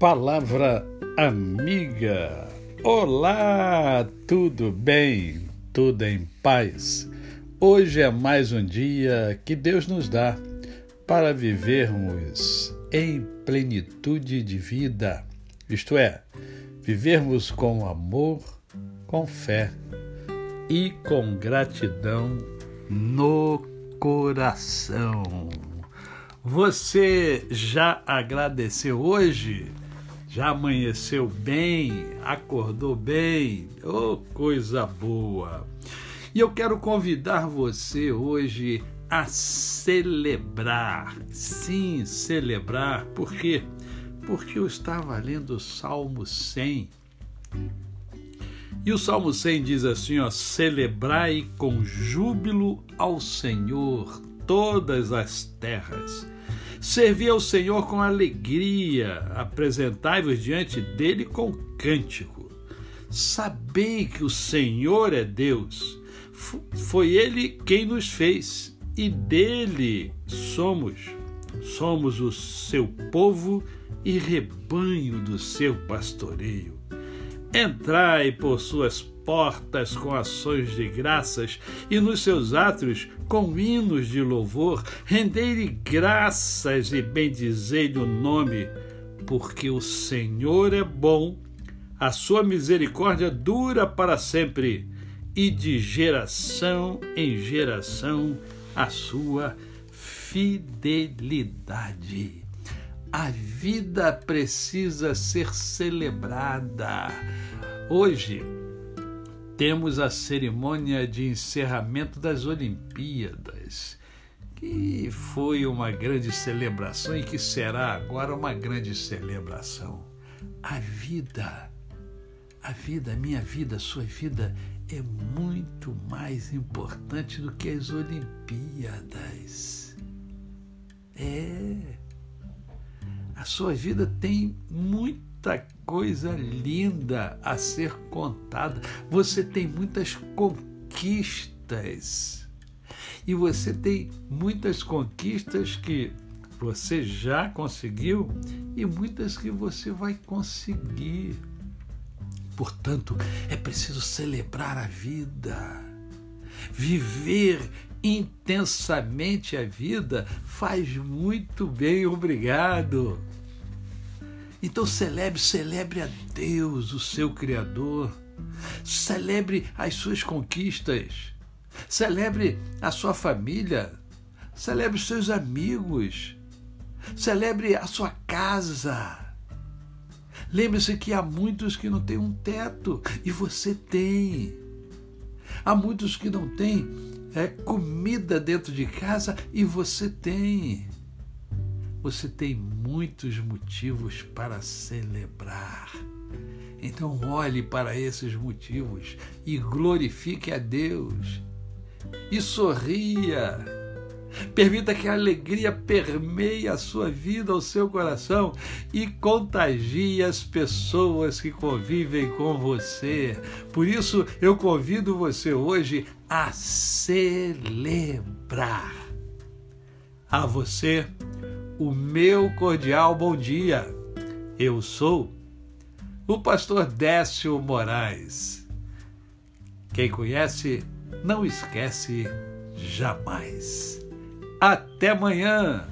Palavra amiga. Olá, tudo bem? Tudo em paz? Hoje é mais um dia que Deus nos dá para vivermos em plenitude de vida, isto é, vivermos com amor, com fé e com gratidão no coração. Você já agradeceu hoje? Já amanheceu bem? Acordou bem? Oh, coisa boa! E eu quero convidar você hoje a celebrar. Sim, celebrar. Por quê? Porque eu estava lendo o Salmo 100. E o Salmo 100 diz assim, ó: Celebrai com júbilo ao Senhor todas as terras. Servi ao Senhor com alegria, apresentai-vos diante dele com cântico. Sabei que o Senhor é Deus, foi ele quem nos fez e dele somos. Somos o seu povo e rebanho do seu pastoreio. Entrai por suas portas com ações de graças e nos seus átrios com hinos de louvor, rendei-lhe graças e bendizei-lhe o nome, porque o Senhor é bom, a sua misericórdia dura para sempre, e de geração em geração a sua fidelidade. A vida precisa ser celebrada. Hoje, temos a cerimônia de encerramento das Olimpíadas, que foi uma grande celebração e que será agora uma grande celebração. A vida, a vida, minha vida, sua vida é muito mais importante do que as Olimpíadas. É. A sua vida tem muita coisa linda a ser contada. Você tem muitas conquistas. E você tem muitas conquistas que você já conseguiu e muitas que você vai conseguir. Portanto, é preciso celebrar a vida. Viver intensamente a vida faz muito bem, obrigado. Então celebre, celebre a Deus, o seu Criador. Celebre as suas conquistas. Celebre a sua família. Celebre os seus amigos. Celebre a sua casa. Lembre-se que há muitos que não têm um teto e você tem. Há muitos que não têm é, comida dentro de casa e você tem você tem muitos motivos para celebrar. Então, olhe para esses motivos e glorifique a Deus. E sorria. Permita que a alegria permeie a sua vida, o seu coração e contagie as pessoas que convivem com você. Por isso, eu convido você hoje a celebrar. A você, o meu cordial bom dia. Eu sou o pastor Décio Moraes. Quem conhece, não esquece jamais. Até amanhã!